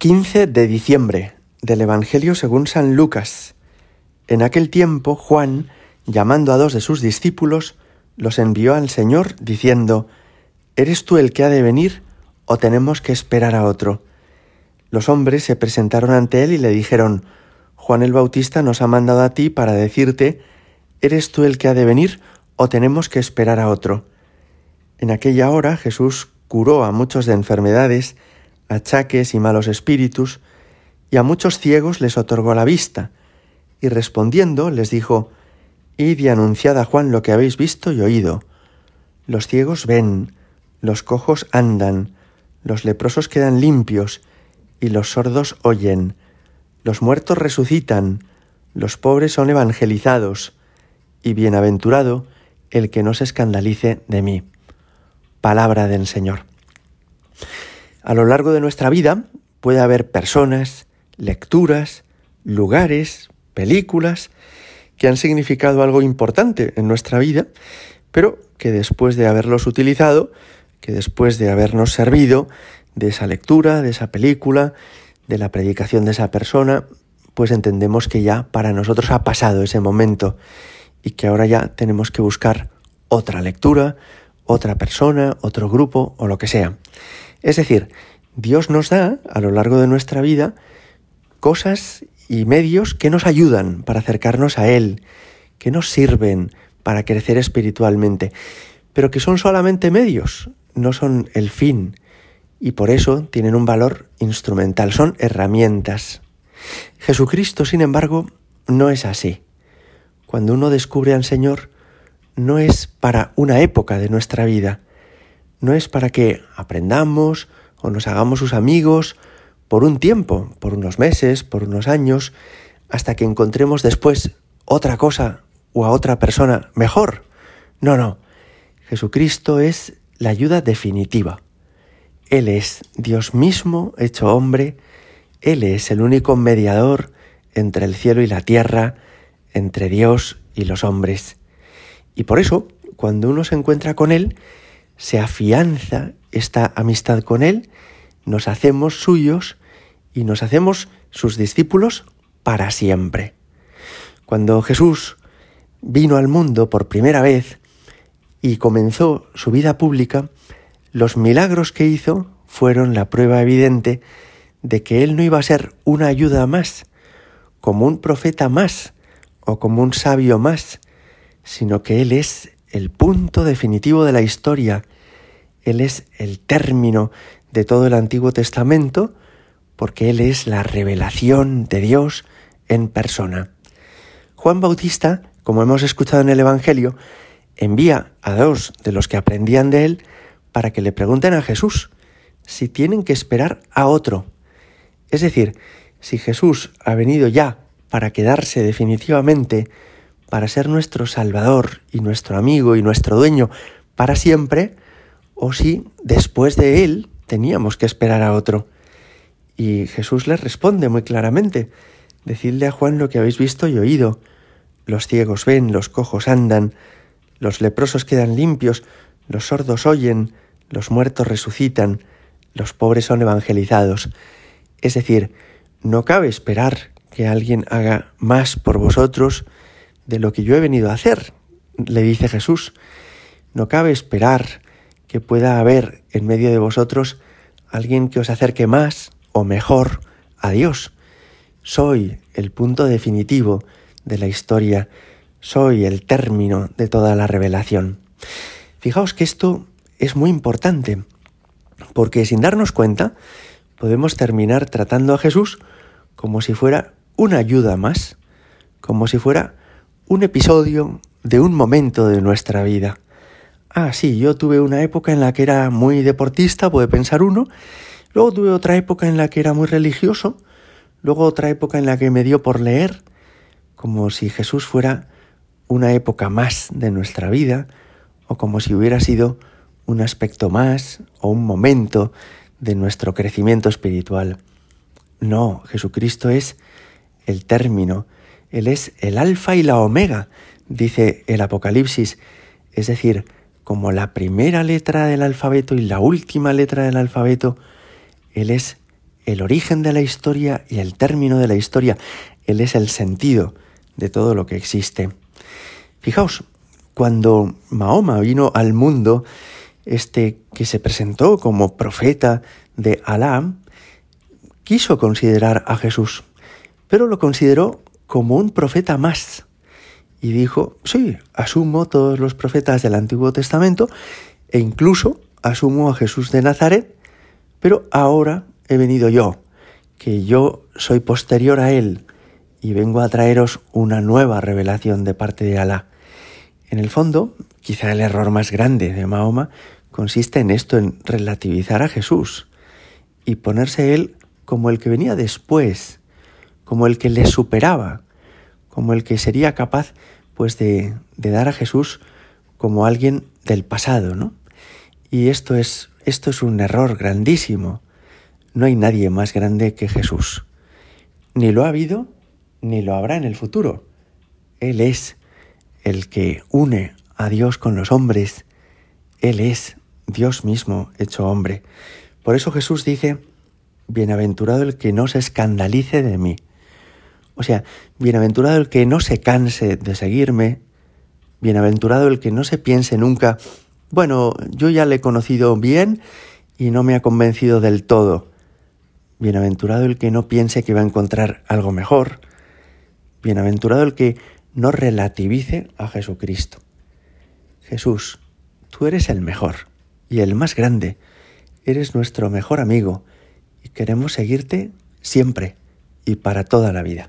15 de diciembre del Evangelio según San Lucas. En aquel tiempo Juan, llamando a dos de sus discípulos, los envió al Señor diciendo, ¿Eres tú el que ha de venir o tenemos que esperar a otro? Los hombres se presentaron ante él y le dijeron, Juan el Bautista nos ha mandado a ti para decirte, ¿eres tú el que ha de venir o tenemos que esperar a otro? En aquella hora Jesús curó a muchos de enfermedades, achaques y malos espíritus, y a muchos ciegos les otorgó la vista, y respondiendo les dijo, Id y anunciad a Juan lo que habéis visto y oído. Los ciegos ven, los cojos andan, los leprosos quedan limpios, y los sordos oyen, los muertos resucitan, los pobres son evangelizados, y bienaventurado el que no se escandalice de mí. Palabra del Señor. A lo largo de nuestra vida puede haber personas, lecturas, lugares, películas que han significado algo importante en nuestra vida, pero que después de haberlos utilizado, que después de habernos servido de esa lectura, de esa película, de la predicación de esa persona, pues entendemos que ya para nosotros ha pasado ese momento y que ahora ya tenemos que buscar otra lectura, otra persona, otro grupo o lo que sea. Es decir, Dios nos da a lo largo de nuestra vida cosas y medios que nos ayudan para acercarnos a Él, que nos sirven para crecer espiritualmente, pero que son solamente medios, no son el fin, y por eso tienen un valor instrumental, son herramientas. Jesucristo, sin embargo, no es así. Cuando uno descubre al Señor, no es para una época de nuestra vida, no es para que aprendamos o nos hagamos sus amigos por un tiempo, por unos meses, por unos años, hasta que encontremos después otra cosa o a otra persona mejor. No, no. Jesucristo es la ayuda definitiva. Él es Dios mismo hecho hombre, Él es el único mediador entre el cielo y la tierra, entre Dios y los hombres. Y por eso, cuando uno se encuentra con Él, se afianza esta amistad con Él, nos hacemos suyos y nos hacemos sus discípulos para siempre. Cuando Jesús vino al mundo por primera vez y comenzó su vida pública, los milagros que hizo fueron la prueba evidente de que Él no iba a ser una ayuda más, como un profeta más o como un sabio más, sino que Él es el punto definitivo de la historia. Él es el término de todo el Antiguo Testamento porque Él es la revelación de Dios en persona. Juan Bautista, como hemos escuchado en el Evangelio, envía a dos de los que aprendían de Él para que le pregunten a Jesús si tienen que esperar a otro. Es decir, si Jesús ha venido ya para quedarse definitivamente para ser nuestro Salvador y nuestro amigo y nuestro dueño para siempre, o si después de Él teníamos que esperar a otro. Y Jesús les responde muy claramente, decidle a Juan lo que habéis visto y oído. Los ciegos ven, los cojos andan, los leprosos quedan limpios, los sordos oyen, los muertos resucitan, los pobres son evangelizados. Es decir, no cabe esperar que alguien haga más por vosotros de lo que yo he venido a hacer, le dice Jesús. No cabe esperar que pueda haber en medio de vosotros alguien que os acerque más o mejor a Dios. Soy el punto definitivo de la historia, soy el término de toda la revelación. Fijaos que esto es muy importante, porque sin darnos cuenta podemos terminar tratando a Jesús como si fuera una ayuda más, como si fuera un episodio de un momento de nuestra vida. Ah, sí, yo tuve una época en la que era muy deportista, puede pensar uno, luego tuve otra época en la que era muy religioso, luego otra época en la que me dio por leer, como si Jesús fuera una época más de nuestra vida, o como si hubiera sido un aspecto más o un momento de nuestro crecimiento espiritual. No, Jesucristo es el término, él es el alfa y la omega, dice el Apocalipsis, es decir, como la primera letra del alfabeto y la última letra del alfabeto, Él es el origen de la historia y el término de la historia. Él es el sentido de todo lo que existe. Fijaos, cuando Mahoma vino al mundo, este que se presentó como profeta de Alá, quiso considerar a Jesús, pero lo consideró como un profeta más. Y dijo, sí, asumo todos los profetas del Antiguo Testamento e incluso asumo a Jesús de Nazaret, pero ahora he venido yo, que yo soy posterior a él y vengo a traeros una nueva revelación de parte de Alá. En el fondo, quizá el error más grande de Mahoma consiste en esto, en relativizar a Jesús y ponerse él como el que venía después, como el que le superaba, como el que sería capaz pues de, de dar a Jesús como alguien del pasado, ¿no? Y esto es, esto es un error grandísimo. No hay nadie más grande que Jesús. Ni lo ha habido, ni lo habrá en el futuro. Él es el que une a Dios con los hombres. Él es Dios mismo hecho hombre. Por eso Jesús dice, bienaventurado el que no se escandalice de mí. O sea, bienaventurado el que no se canse de seguirme, bienaventurado el que no se piense nunca, bueno, yo ya le he conocido bien y no me ha convencido del todo. Bienaventurado el que no piense que va a encontrar algo mejor. Bienaventurado el que no relativice a Jesucristo. Jesús, tú eres el mejor y el más grande. Eres nuestro mejor amigo y queremos seguirte siempre y para toda la vida.